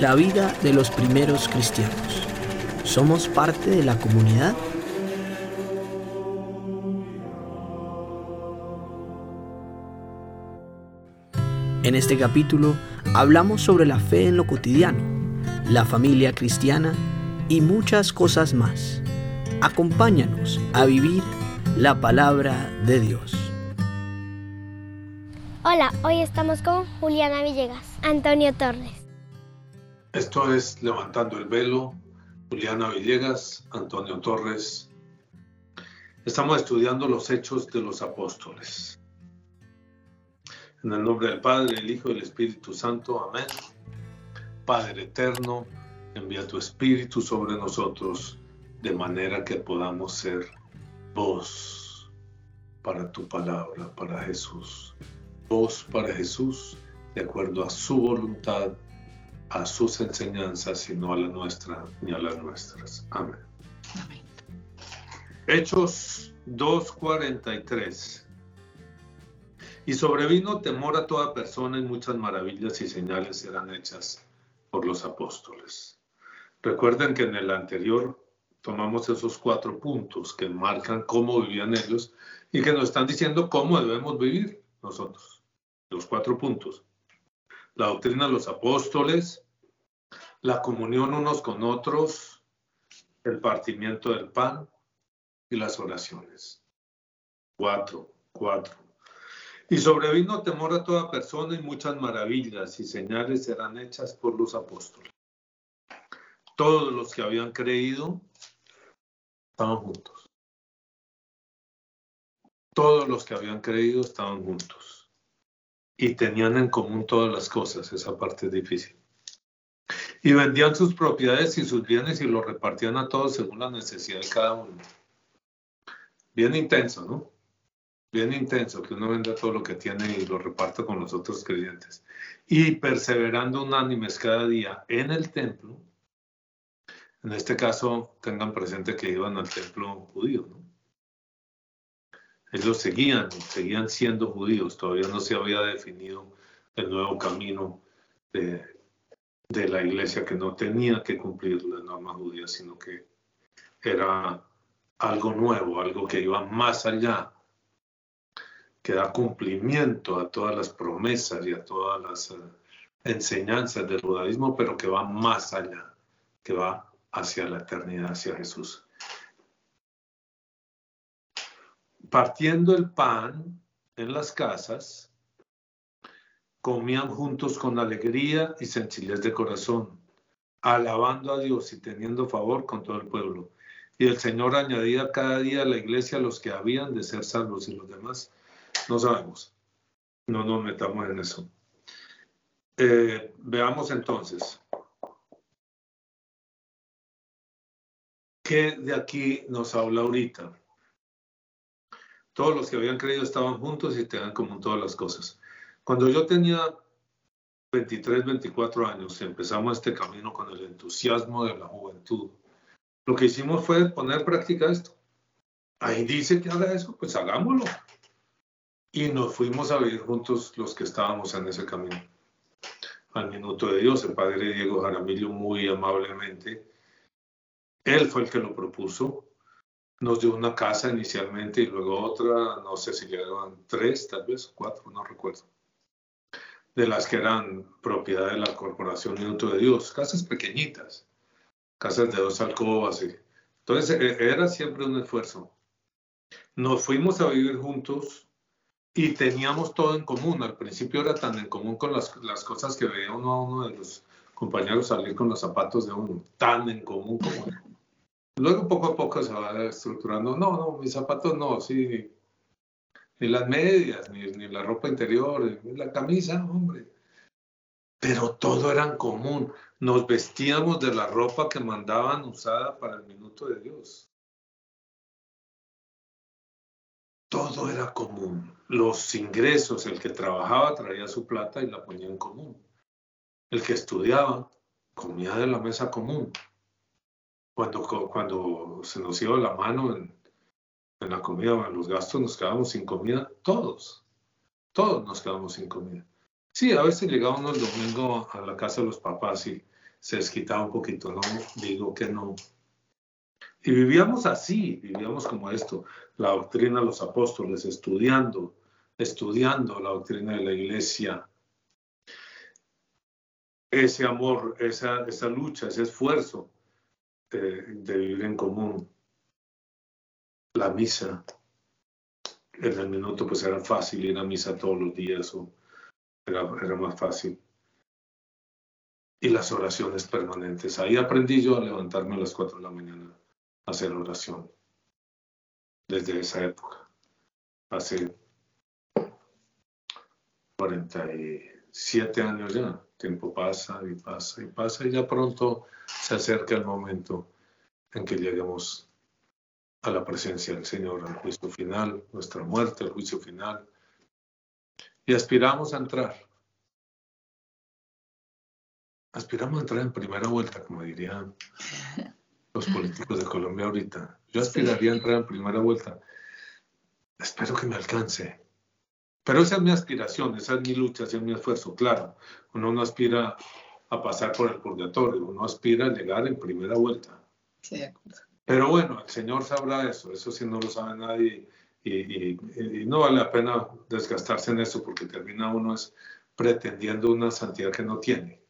la vida de los primeros cristianos. ¿Somos parte de la comunidad? En este capítulo hablamos sobre la fe en lo cotidiano, la familia cristiana y muchas cosas más. Acompáñanos a vivir la palabra de Dios. Hola, hoy estamos con Juliana Villegas, Antonio Torres. Esto es Levantando el Velo, Juliana Villegas, Antonio Torres. Estamos estudiando los hechos de los apóstoles. En el nombre del Padre, el Hijo y el Espíritu Santo. Amén. Padre eterno, envía tu Espíritu sobre nosotros de manera que podamos ser voz para tu palabra, para Jesús. Voz para Jesús de acuerdo a su voluntad, a sus enseñanzas y no a la nuestra ni a las nuestras. Amén. Amén. Hechos 2.43 y sobrevino temor a toda persona y muchas maravillas y señales eran hechas por los apóstoles. Recuerden que en el anterior tomamos esos cuatro puntos que marcan cómo vivían ellos y que nos están diciendo cómo debemos vivir nosotros. Los cuatro puntos. La doctrina de los apóstoles, la comunión unos con otros, el partimiento del pan y las oraciones. Cuatro, cuatro. Y sobrevino temor a toda persona y muchas maravillas y señales eran hechas por los apóstoles. Todos los que habían creído estaban juntos. Todos los que habían creído estaban juntos. Y tenían en común todas las cosas. Esa parte es difícil. Y vendían sus propiedades y sus bienes y los repartían a todos según la necesidad de cada uno. Bien intenso, ¿no? bien intenso, que uno venda todo lo que tiene y lo reparta con los otros creyentes. Y perseverando unánimes cada día en el templo, en este caso tengan presente que iban al templo judío, ¿no? Ellos seguían, seguían siendo judíos, todavía no se había definido el nuevo camino de, la iglesia que no tenía que cumplir la norma judía, sino que era algo nuevo, algo que iba más allá que da cumplimiento a todas las promesas y a todas las eh, enseñanzas del judaísmo, pero que va más allá, que va hacia la eternidad, hacia Jesús. Partiendo el pan en las casas, comían juntos con alegría y sencillez de corazón, alabando a Dios y teniendo favor con todo el pueblo. Y el Señor añadía cada día a la iglesia los que habían de ser salvos y los demás no sabemos. No nos metamos en eso. Eh, veamos entonces. ¿Qué de aquí nos habla ahorita? Todos los que habían creído estaban juntos y tenían común todas las cosas. Cuando yo tenía 23, 24 años, empezamos este camino con el entusiasmo de la juventud. Lo que hicimos fue poner en práctica esto. Ahí dice que haga eso, pues hagámoslo y nos fuimos a vivir juntos los que estábamos en ese camino. Al minuto de Dios, el padre Diego Jaramillo muy amablemente, él fue el que lo propuso, nos dio una casa inicialmente y luego otra, no sé si llegaban tres, tal vez cuatro, no recuerdo, de las que eran propiedad de la Corporación Minuto de Dios, casas pequeñitas, casas de dos alcobas. Entonces e, era siempre un esfuerzo. Nos fuimos a vivir juntos y teníamos todo en común. Al principio era tan en común con las, las cosas que veía uno a uno de los compañeros salir con los zapatos de uno, tan en común como... Luego poco a poco se va estructurando, no, no, mis zapatos no, sí, ni las medias, ni, la ropa interior, ni la camisa, hombre. Pero todo era común. Nos vestíamos de la ropa que mandaban usada para el minuto de Dios. Todo era común los ingresos, el que trabajaba traía su plata y la ponía en común. El que estudiaba comía de la mesa común. Cuando, cuando se nos iba la mano en, la comida, en los gastos, nos quedábamos sin comida, todos, todos nos quedábamos sin comida. Sí, a veces llegábamos el domingo a la casa de los papás y se desquitaba un poquito, no digo que no. Y vivíamos así, vivíamos como esto, la doctrina de los apóstoles, estudiando, estudiando la doctrina de la iglesia. Ese amor, esa, esa lucha, ese esfuerzo de, vivir en común. La misa, en el minuto pues era fácil ir a misa todos los días o era, era más fácil y las oraciones permanentes. Ahí aprendí yo a levantarme a las 4 de la mañana a hacer oración. Desde esa época. Hace 47 años ya. Tiempo pasa y pasa y pasa y ya pronto se acerca el momento en que lleguemos a la presencia del Señor, al juicio final, nuestra muerte, el juicio final. Y aspiramos a entrar aspiramos a entrar en primera vuelta, como dirían los políticos de Colombia ahorita. Yo aspiraría a entrar en primera vuelta. Espero que me alcance. Pero esa es mi aspiración, esa es mi lucha, ese es mi esfuerzo. Claro, uno no aspira a pasar por el purgatorio, uno aspira a llegar en primera vuelta. Sí, Pero bueno, el Señor sabrá eso, eso sí no lo sabe nadie y, y, no vale la pena desgastarse en eso porque termina uno es pretendiendo una santidad que no tiene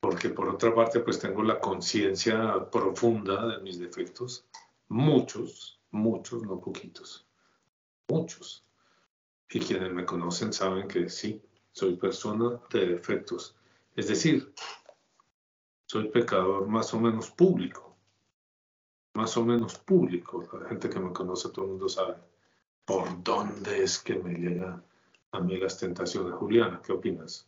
porque por otra parte pues tengo la conciencia profunda de mis defectos, muchos, muchos, no poquitos, muchos. Y quienes me conocen saben que sí, soy persona de defectos, es decir, soy pecador más o menos público, más o menos público, la gente que me conoce, todo el mundo sabe por dónde es que me llegan a mí las tentaciones. Juliana, ¿qué opinas?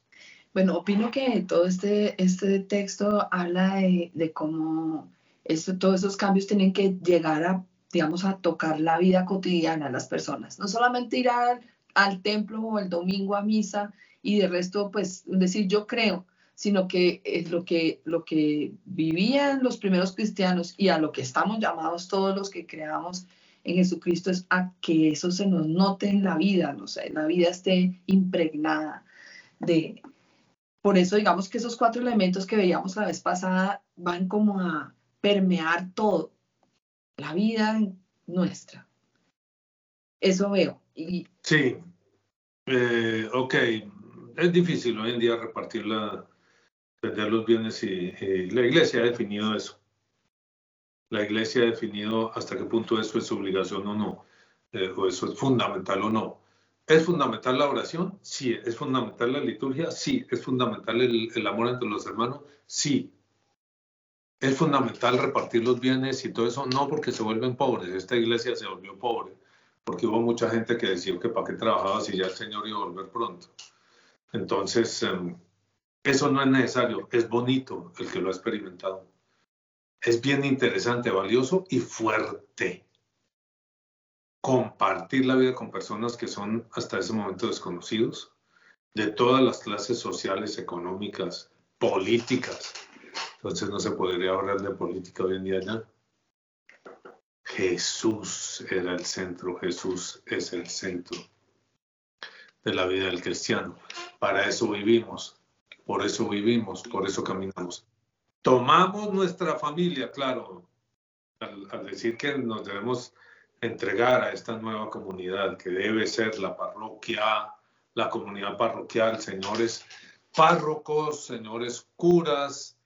Bueno, opino que todo este, este texto habla de, cómo esto, todos esos cambios tienen que llegar a, digamos, a tocar la vida cotidiana de las personas. No solamente ir al, templo o el domingo a misa y de resto, pues, decir yo creo, sino que es lo que, lo que vivían los primeros cristianos y a lo que estamos llamados todos los que creamos en Jesucristo es a que eso se nos note en la vida, no sé, la vida esté impregnada de, por eso digamos que esos cuatro elementos que veíamos la vez pasada van como a permear todo, la vida nuestra. Eso veo. Sí, eh, ok. Es difícil hoy en día repartir la, vender los bienes y, la iglesia ha definido eso. La iglesia ha definido hasta qué punto eso es obligación o no, eh, o eso es fundamental o no. ¿Es fundamental la oración? Sí. ¿Es fundamental la liturgia? Sí. ¿Es fundamental el, amor entre los hermanos? Sí. ¿Es fundamental repartir los bienes y todo eso? No, porque se vuelven pobres. Esta iglesia se volvió pobre porque hubo mucha gente que decía que para qué trabajaba si ya el Señor iba a volver pronto. Entonces, em, eso no es necesario. Es bonito el que lo ha experimentado. Es bien interesante, valioso y fuerte compartir la vida con personas que son hasta ese momento desconocidos, de todas las clases sociales, económicas, políticas. Entonces no se podría hablar de política hoy en día ya. Jesús era el centro, Jesús es el centro de la vida del cristiano. Para eso vivimos, por eso vivimos, por eso caminamos. Tomamos nuestra familia, claro, al, decir que nos debemos entregar a esta nueva comunidad que debe ser la parroquia, la comunidad parroquial, señores párrocos, señores curas.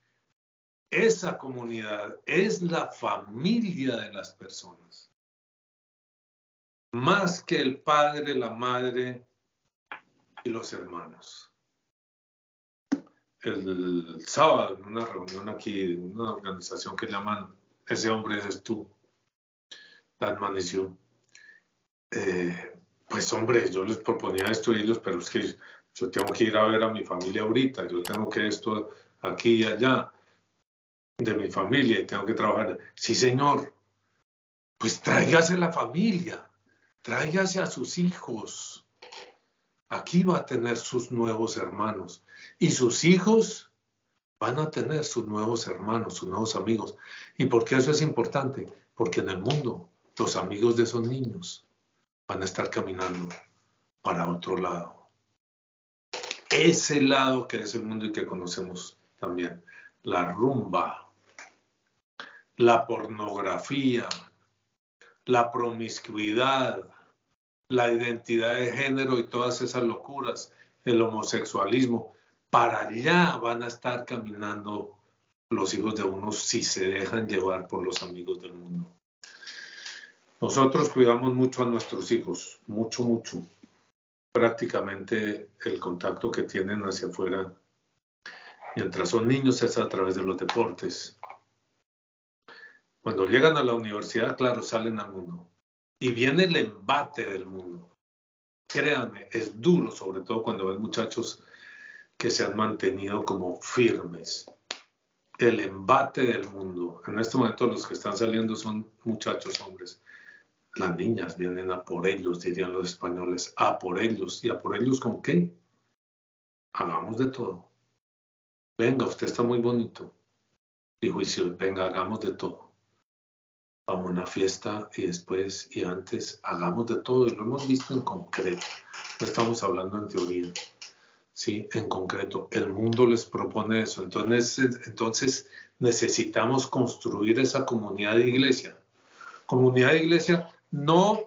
Esa comunidad es la familia de las personas. Más que el padre, la madre y los hermanos. El, sábado, en una reunión aquí, en una organización que llaman Ese hombre es tú la admonición. Eh, pues hombre, yo les proponía esto a ellos, pero es que yo tengo que ir a ver a mi familia ahorita, yo tengo que esto aquí y allá de mi familia y tengo que trabajar. Sí, señor, pues tráigase la familia, tráigase a sus hijos. Aquí va a tener sus nuevos hermanos y sus hijos van a tener sus nuevos hermanos, sus nuevos amigos. ¿Y por qué eso es importante? Porque en el mundo los amigos de esos niños van a estar caminando para otro lado. Ese lado que es el mundo y que conocemos también. la rumba, la pornografía, la promiscuidad, la identidad de género y todas esas locuras, el homosexualismo. Para allá van a estar caminando los hijos de unos si se dejan llevar por los amigos del mundo. Nosotros cuidamos mucho a nuestros hijos, mucho, mucho. Prácticamente el contacto que tienen hacia afuera, mientras son niños, es a través de los deportes. Cuando llegan a la universidad, claro, salen al mundo. Y viene el embate del mundo. Créanme, es duro, sobre todo cuando ven muchachos que se han mantenido como firmes. El embate del mundo. En este momento los que están saliendo son muchachos hombres las niñas vienen a por ellos, dirían los españoles, a por ellos. ¿Y a por ellos con qué? Hagamos de todo. Venga, usted está muy bonito. Dijo Isil, venga, hagamos de todo. A una fiesta y después y antes hagamos de todo. Y lo hemos visto en concreto. No estamos hablando en teoría. Sí, en concreto. El mundo les propone eso. Entonces, entonces necesitamos construir esa comunidad de iglesia. Comunidad de iglesia no,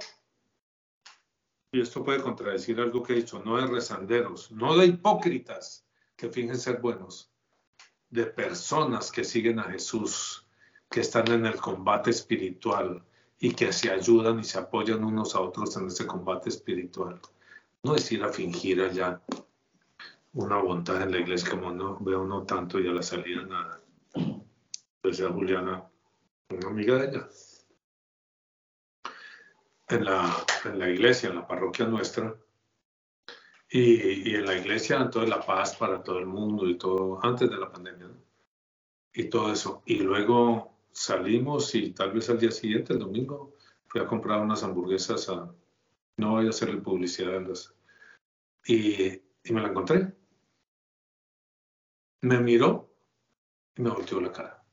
y esto puede contradecir algo que he dicho, no de rezanderos, no de hipócritas que fingen ser buenos, de personas que siguen a Jesús, que están en el combate espiritual y que se ayudan y se apoyan unos a otros en ese combate espiritual. No es ir a fingir allá una bondad en la iglesia como no veo no tanto y a la salida nada. Decía Juliana, una amiga de ella en la, en la iglesia, en la parroquia nuestra, y, y, en la iglesia, entonces la paz para todo el mundo y todo, antes de la pandemia, y todo eso. Y luego salimos y tal vez al día siguiente, el domingo, fui a comprar unas hamburguesas a, no voy a hacerle publicidad a las, y, y me la encontré. Me miró y me volteó la cara.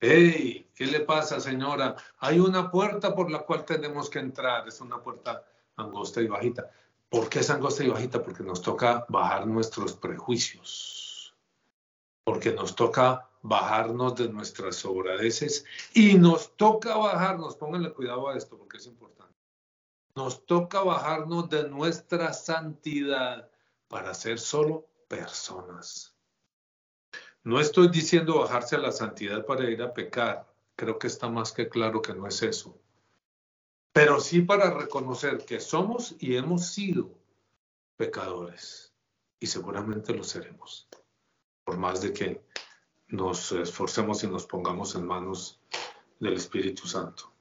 ¡Hey! ¿Qué le pasa, señora? Hay una puerta por la cual tenemos que entrar. Es una puerta angosta y bajita. ¿Por qué es angosta y bajita? Porque nos toca bajar nuestros prejuicios. Porque nos toca bajarnos de nuestras sobradeces y nos toca bajarnos, pónganle cuidado a esto porque es importante. Nos toca bajarnos de nuestra santidad para ser solo personas. No estoy diciendo bajarse a la santidad para ir a pecar. Creo que está más que claro que no es eso. Pero sí para reconocer que somos y hemos sido pecadores. Y seguramente lo seremos. Por más de que nos esforcemos y nos pongamos en manos del Espíritu Santo.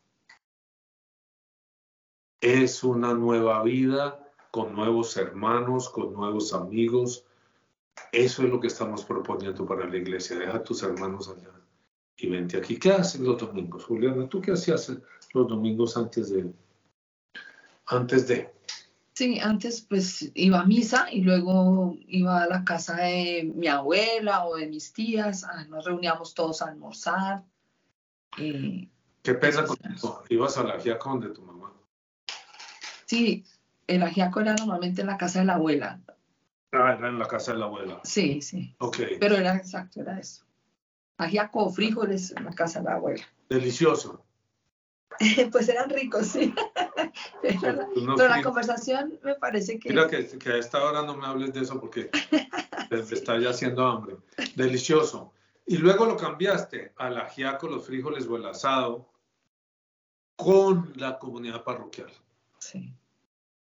Es una nueva vida con nuevos hermanos, con nuevos amigos, eso es lo que estamos proponiendo para la iglesia. Deja tus hermanos allá y vente aquí. ¿Qué hacen los domingos, Juliana? ¿Tú qué hacías los domingos antes de? Antes de. Sí, antes pues iba a misa y luego iba a la casa de mi abuela o de mis tías. Ah, nos reuníamos todos a almorzar. ¿Qué pesa con eso? ¿Ibas a la ajiaco de tu mamá? Sí, el ajiaco era normalmente en la casa de la abuela. Ah, era en la casa de la abuela. Sí, sí. Ok. Pero era exacto, era eso. Ajiaco frijoles en la casa de la abuela. Delicioso. pues eran ricos, sí. pero, la, conversación me parece que... Mira que, que, a esta hora no me hables de eso porque me está ya haciendo hambre. Delicioso. Y luego lo cambiaste al ajiaco, los frijoles o el asado con la comunidad parroquial. Sí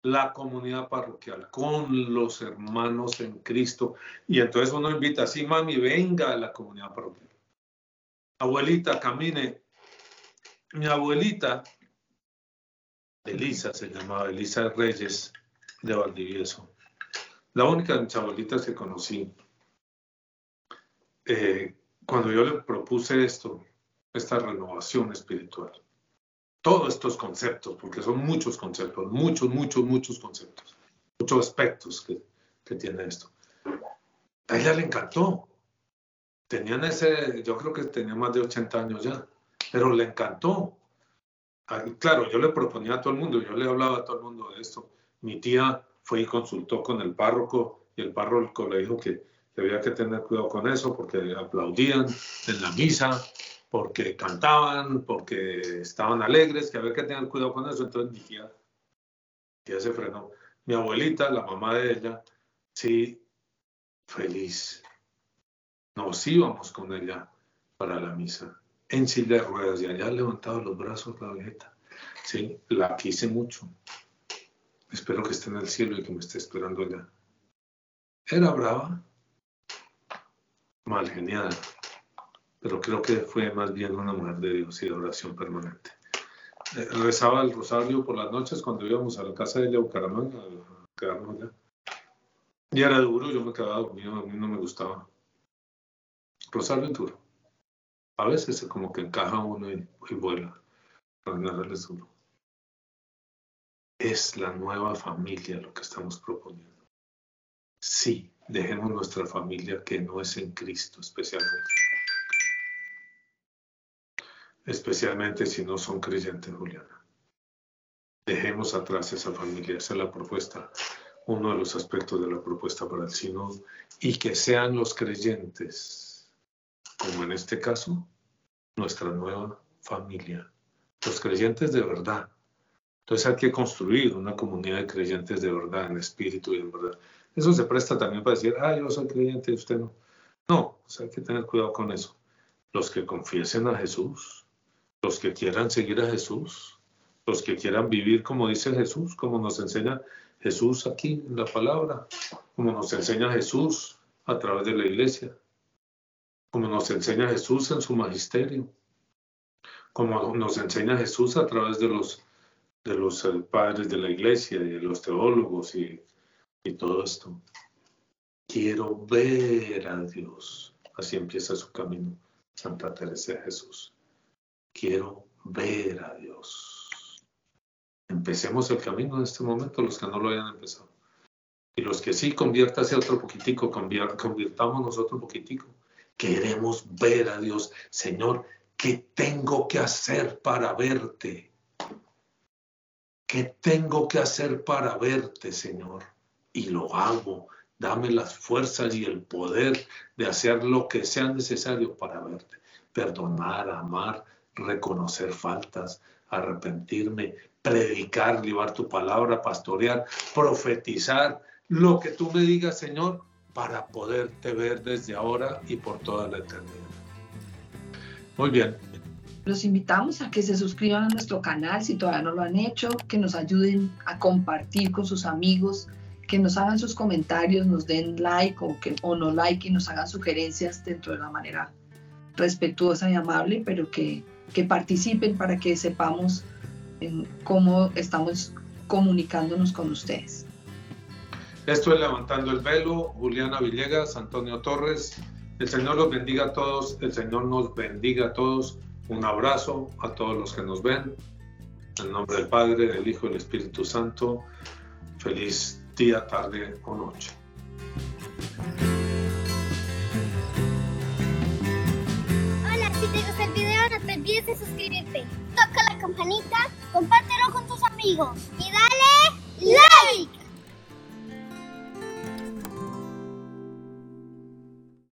la comunidad parroquial, con los hermanos en Cristo. Y entonces uno invita, sí, mami, venga a la comunidad parroquial. Abuelita, camine. Mi abuelita, Elisa se llamaba, Elisa Reyes de Valdivieso. La única abuelitas que conocí. Eh, cuando yo le propuse esto, esta renovación espiritual, todos estos conceptos, porque son muchos conceptos, muchos, muchos, muchos conceptos, muchos aspectos que, que tiene esto. A ella le encantó. Tenían ese, yo creo que tenía más de 80 años ya, pero le encantó. Claro, yo le proponía a todo el mundo, yo le hablaba a todo el mundo de esto. Mi tía fue y consultó con el párroco y el párroco le dijo que había que tener cuidado con eso porque aplaudían en la misa, porque cantaban, porque estaban alegres, que había que tener cuidado con eso. Entonces mi tía, tía se frenó. Mi abuelita, la mamá de ella, sí, feliz. Nos íbamos con ella para la misa, en silla de ruedas, y allá levantado los brazos la viejita. Sí, la quise mucho. Espero que esté en el cielo y que me esté esperando allá. Era brava, mal genial, pero creo que fue más bien una mujer de Dios y de oración permanente. Eh, rezaba el rosario por las noches cuando íbamos a la casa de ella, Bucaramanga, quedarnos allá. Y era duro, yo me quedaba dormido, a mí no me gustaba. Rosario duro. A veces como que encaja uno y, vuela, en es duro. Es la nueva familia lo que estamos proponiendo. Sí, dejemos nuestra familia que no es en Cristo especialmente. Especialmente si no son creyentes, Juliana. Dejemos atrás esa familia, esa es la propuesta, uno de los aspectos de la propuesta para el sínodo, y que sean los creyentes, como en este caso, nuestra nueva familia. Los creyentes de verdad. Entonces hay que construir una comunidad de creyentes de verdad, en espíritu y en verdad. Eso se presta también para decir, ah, yo soy creyente y usted no. No, hay que tener cuidado con eso. Los que confiesen a Jesús, los que quieran seguir a Jesús, los que quieran vivir como dice Jesús, como nos enseña Jesús aquí en la palabra, como nos enseña Jesús a través de la iglesia, como nos enseña Jesús en su magisterio, como nos enseña Jesús a través de los, de los eh, padres de la iglesia y de los teólogos y y todo esto. Quiero ver a Dios. Así empieza su camino Santa Teresa de Jesús. Quiero ver a Dios. Empecemos el camino en este momento, los que no lo hayan empezado. Y los que sí, conviértase otro poquitico, convirtámonos otro poquitico. Queremos ver a Dios. Señor, ¿qué tengo que hacer para verte? ¿Qué tengo que hacer para verte, Señor? y lo hago. Dame las fuerzas y el poder de hacer lo que sea necesario para verte. Perdonar, amar, reconocer faltas, arrepentirme, predicar, llevar tu palabra, pastorear, profetizar, lo que tú me digas, Señor, para poderte ver desde ahora y por toda la eternidad. Muy bien. Los invitamos a que se suscriban a nuestro canal si todavía no lo han hecho, que nos ayuden a compartir con sus amigos, que nos hagan sus comentarios, nos den like o, que, o no like y nos hagan sugerencias dentro de la manera respetuosa y amable, pero que, que participen para que sepamos cómo estamos comunicándonos con ustedes. Esto es Levantando el Velo, Juliana Villegas, Antonio Torres. El Señor los bendiga a todos, el Señor nos bendiga a todos. Un abrazo a todos los que nos ven. En nombre del Padre, del Hijo y del Espíritu Santo. Feliz día, tarde o noche. Hola, si te gusta el video no te olvides de suscribirte, toca la campanita, compártelo con tus amigos.